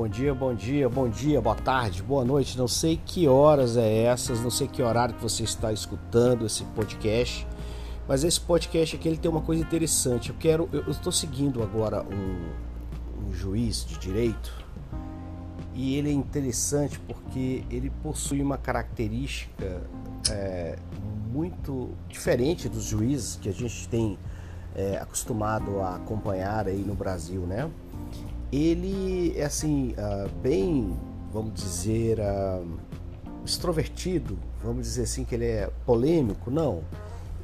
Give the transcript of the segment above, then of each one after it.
bom dia, bom dia, bom dia, boa tarde, boa noite. Não sei que horas é essas, não sei que horário que você está escutando esse podcast, mas esse podcast aqui ele tem uma coisa interessante. Eu quero, eu estou seguindo agora um, um juiz de direito e ele é interessante porque ele possui uma característica é, muito diferente dos juízes que a gente tem é, acostumado a acompanhar aí no Brasil, né? Ele é assim uh, bem, vamos dizer, uh, extrovertido, vamos dizer assim que ele é polêmico, não.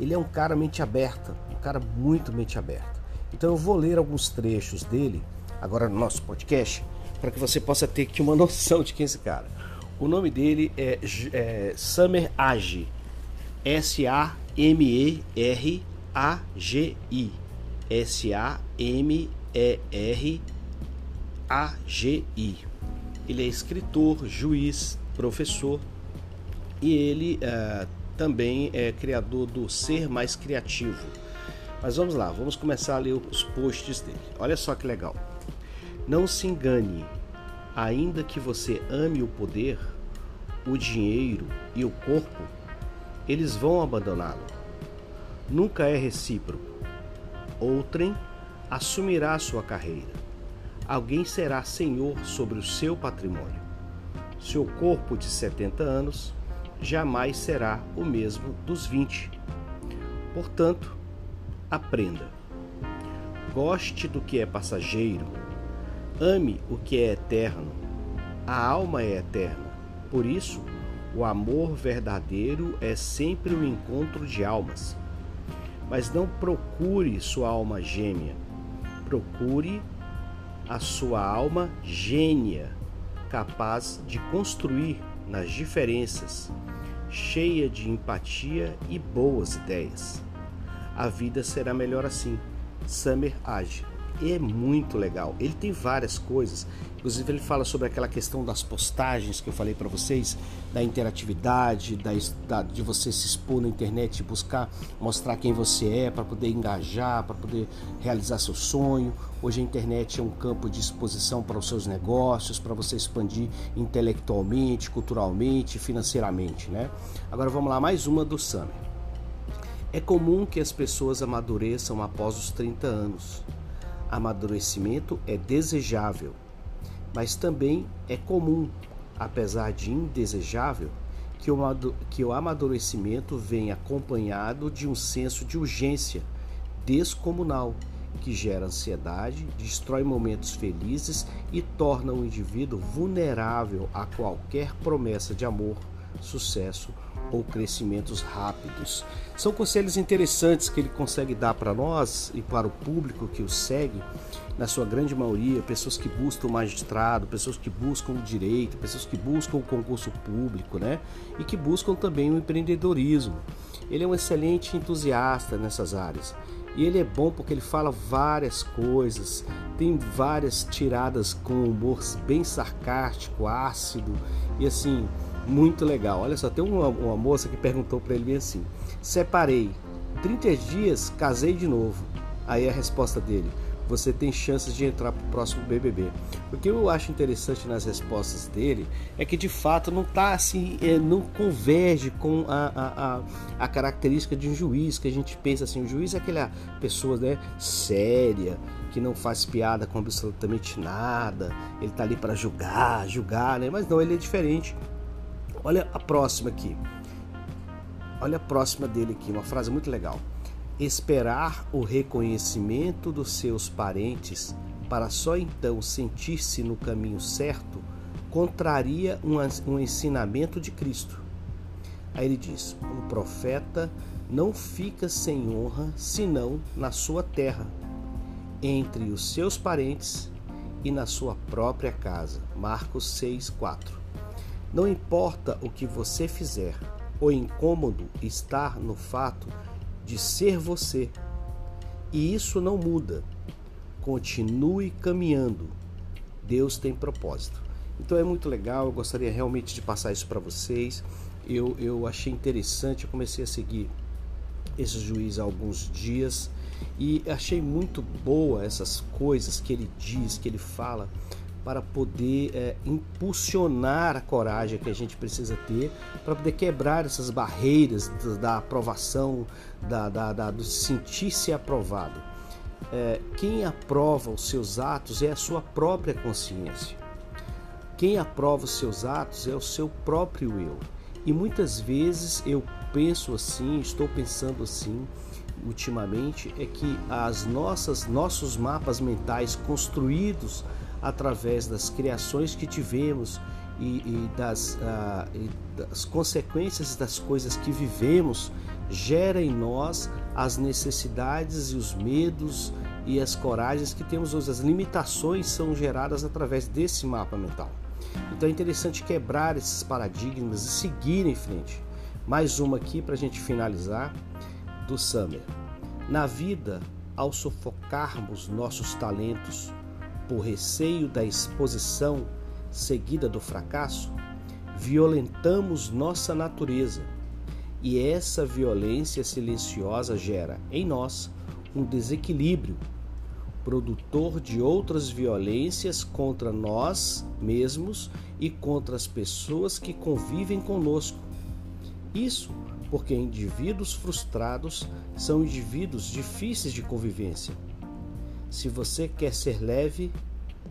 Ele é um cara mente aberta, um cara muito mente aberta. Então eu vou ler alguns trechos dele agora no nosso podcast para que você possa ter aqui uma noção de quem é esse cara. O nome dele é, é Summer Agi, S-A-M-E-R-A-G-I, S-A-M-E-R-A-G-I. Ele é escritor, juiz, professor e ele uh, também é criador do Ser Mais Criativo. Mas vamos lá, vamos começar a ler os posts dele. Olha só que legal. Não se engane, ainda que você ame o poder, o dinheiro e o corpo, eles vão abandoná-lo. Nunca é recíproco. Outrem assumirá sua carreira. Alguém será senhor sobre o seu patrimônio. Seu corpo de 70 anos jamais será o mesmo dos 20. Portanto, aprenda. Goste do que é passageiro Ame o que é eterno. A alma é eterna. Por isso, o amor verdadeiro é sempre o um encontro de almas. Mas não procure sua alma gêmea. Procure a sua alma gênia, capaz de construir nas diferenças, cheia de empatia e boas ideias. A vida será melhor assim. Summer age é muito legal. Ele tem várias coisas. Inclusive ele fala sobre aquela questão das postagens que eu falei para vocês, da interatividade, da, da, de você se expor na internet buscar mostrar quem você é para poder engajar, para poder realizar seu sonho. Hoje a internet é um campo de exposição para os seus negócios, para você expandir intelectualmente, culturalmente, financeiramente, né? Agora vamos lá, mais uma do Summer. É comum que as pessoas amadureçam após os 30 anos amadurecimento é desejável, mas também é comum, apesar de indesejável, que o, amadurecimento vem acompanhado de um senso de urgência descomunal que gera ansiedade, destrói momentos felizes e torna o indivíduo vulnerável a qualquer promessa de amor, sucesso ou crescimentos rápidos. São conselhos interessantes que ele consegue dar para nós e para o público que o segue, na sua grande maioria, pessoas que buscam magistrado, pessoas que buscam o direito, pessoas que buscam o concurso público, né? E que buscam também o empreendedorismo. Ele é um excelente entusiasta nessas áreas. E ele é bom porque ele fala várias coisas, tem várias tiradas com humor bem sarcástico, ácido e assim, muito legal. Olha só, tem uma, uma moça que perguntou para ele bem assim: separei, 30 dias, casei de novo. Aí a resposta dele: você tem chances de entrar para o próximo BBB. O que eu acho interessante nas respostas dele é que de fato não tá assim, é, não converge com a, a, a, característica de um juiz, que a gente pensa assim, o juiz é aquela pessoa né, séria, que não faz piada com absolutamente nada, ele tá ali para julgar, julgar, né? Mas não, ele é diferente. Olha a próxima aqui. Olha a próxima dele aqui, uma frase muito legal. Esperar o reconhecimento dos seus parentes para só então sentir-se no caminho certo contraria um, ensinamento de Cristo. Aí ele diz: um profeta não fica sem honra senão na sua terra, entre os seus parentes e na sua própria casa. Marcos 6, 4. Não importa o que você fizer, o incômodo está no fato de ser você. E isso não muda. Continue caminhando. Deus tem propósito. Então é muito legal, eu gostaria realmente de passar isso para vocês. Eu, eu achei interessante, eu comecei a seguir esse juiz há alguns dias e achei muito boa essas coisas que ele diz, que ele fala, para poder é, impulsionar a coragem que a gente precisa ter para poder quebrar essas barreiras da, aprovação, da, da, da do sentir-se aprovado. É, quem aprova os seus atos é a sua própria consciência. Quem aprova os seus atos é o seu próprio eu. E muitas vezes eu penso assim, estou pensando assim, ultimamente é que as nossas nossos mapas mentais construídos através das criações que tivemos e, e, das, uh, e das consequências das coisas que vivemos gera em nós as necessidades e os medos e as coragens que temos hoje. As limitações são geradas através desse mapa mental. Então é interessante quebrar esses paradigmas e seguir em frente. Mais uma aqui para a gente finalizar do Summer. Na vida, ao sufocarmos nossos talentos por receio da exposição seguida do fracasso, violentamos nossa natureza e essa violência silenciosa gera em nós um desequilíbrio, produtor de outras violências contra nós mesmos e contra as pessoas que convivem conosco. Isso porque indivíduos frustrados são indivíduos difíceis de convivência. Se você quer ser leve,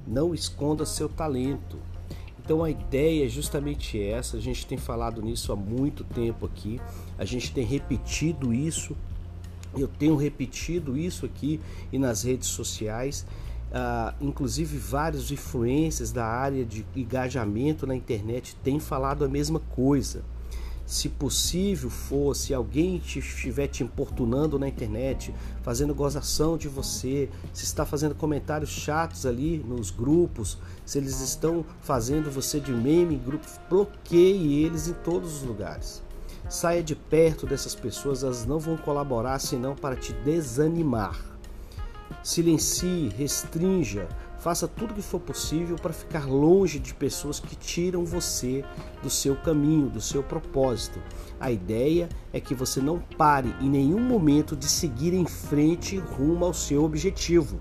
não esconda seu talento. Então a ideia é justamente essa. A gente tem falado nisso há muito tempo aqui. A gente tem repetido isso. Eu tenho repetido isso aqui e nas redes sociais. Uh, inclusive vários influencers da área de engajamento na internet têm falado a mesma coisa se possível for, se alguém te, estiver te importunando na internet, fazendo gozação de você, se está fazendo comentários chatos ali nos grupos, se eles estão fazendo você de meme em grupos, bloqueie eles em todos os lugares. Saia de perto dessas pessoas, elas não vão colaborar senão para te desanimar. Silencie, restrinja, Faça tudo o que for possível para ficar longe de pessoas que tiram você do seu caminho, do seu propósito. A ideia é que você não pare em nenhum momento de seguir em frente rumo ao seu objetivo.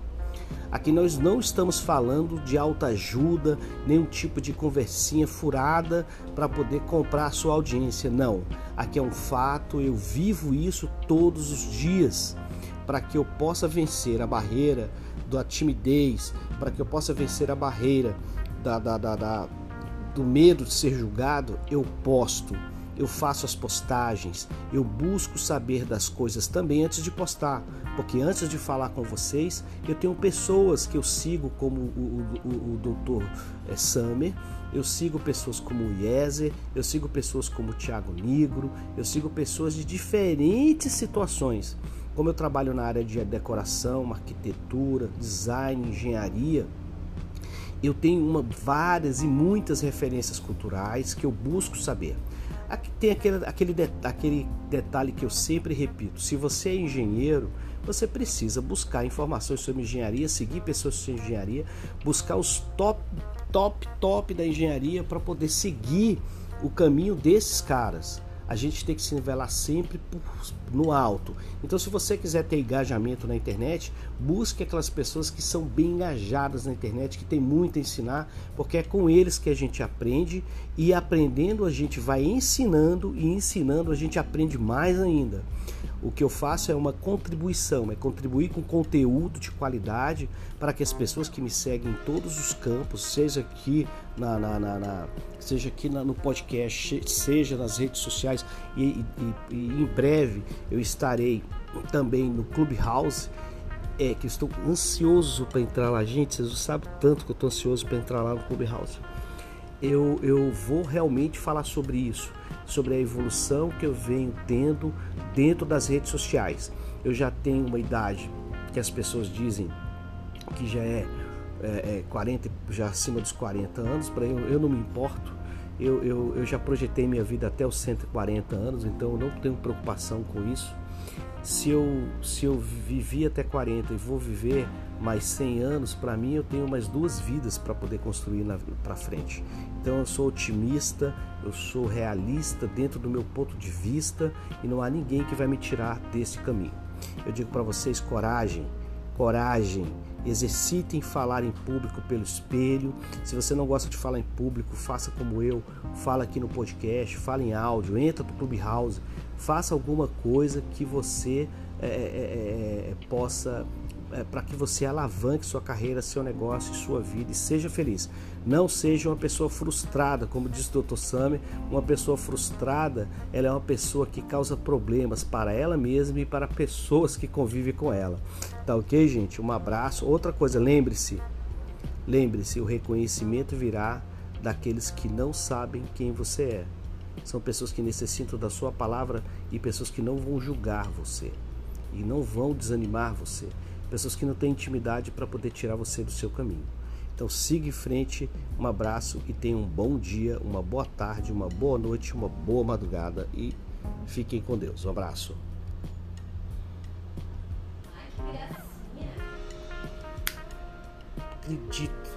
Aqui nós não estamos falando de alta ajuda, nenhum tipo de conversinha furada para poder comprar sua audiência. Não. Aqui é um fato, eu vivo isso todos os dias para que eu possa vencer a barreira da timidez, para que eu possa vencer a barreira da, da, da, da, do medo de ser julgado, eu posto, eu faço as postagens, eu busco saber das coisas também antes de postar, porque antes de falar com vocês, eu tenho pessoas que eu sigo, como o, o, o, doutor é, Summer, eu sigo pessoas como o Yezer, eu sigo pessoas como o Tiago Negro, eu sigo pessoas de diferentes situações. Como eu trabalho na área de decoração, arquitetura, design, engenharia, eu tenho uma, várias e muitas referências culturais que eu busco saber. Aqui tem aquele, aquele, aquele detalhe que eu sempre repito: se você é engenheiro, você precisa buscar informações sobre engenharia, seguir pessoas sobre engenharia, buscar os top, top, top da engenharia para poder seguir o caminho desses caras a gente tem que se nivelar sempre no alto. Então, se você quiser ter engajamento na internet, busque aquelas pessoas que são bem engajadas na internet, que tem muito a ensinar, porque é com eles que a gente aprende e aprendendo a gente vai ensinando e ensinando a gente aprende mais ainda. O que eu faço é uma contribuição, é contribuir com conteúdo de qualidade para que as pessoas que me seguem em todos os campos, seja aqui na, na, na, na seja aqui no podcast, seja nas redes sociais e, e, e, em breve eu estarei também no Clubhouse. É que estou ansioso para entrar lá, gente. Vocês sabem tanto que eu estou ansioso para entrar lá no Clubhouse. Eu, eu vou realmente falar sobre isso sobre a evolução que eu venho tendo dentro das redes sociais. Eu já tenho uma idade que as pessoas dizem que já é, é, é 40, já acima dos 40 anos, para eu, eu não me importo. Eu, eu, eu já projetei minha vida até os 140 anos, então eu não tenho preocupação com isso. Se eu, se eu vivi até 40 e vou viver mais 100 anos, para mim eu tenho mais duas vidas para poder construir para frente. Então eu sou otimista, eu sou realista dentro do meu ponto de vista e não há ninguém que vai me tirar desse caminho. Eu digo para vocês coragem, coragem, exercitem falar em público pelo espelho. Se você não gosta de falar em público, faça como eu, fala aqui no podcast, fala em áudio, entra no Clubhouse, faça alguma coisa que você é, é, é possa é, para que você alavanque sua carreira, seu negócio, sua vida e seja feliz. Não seja uma pessoa frustrada, como diz o Dr. Sami, uma pessoa frustrada, ela é uma pessoa que causa problemas para ela mesma e para pessoas que convivem com ela. Tá ok, gente? Um abraço. Outra coisa, lembre-se, lembre-se, o reconhecimento virá daqueles que não sabem quem você é. São pessoas que necessitam da sua palavra e pessoas que não vão julgar você e não vão desanimar você pessoas que não têm intimidade para poder tirar você do seu caminho. Então siga em frente, um abraço e tenha um bom dia, uma boa tarde, uma boa noite, uma boa madrugada e fiquem com Deus. Um abraço. Acredito.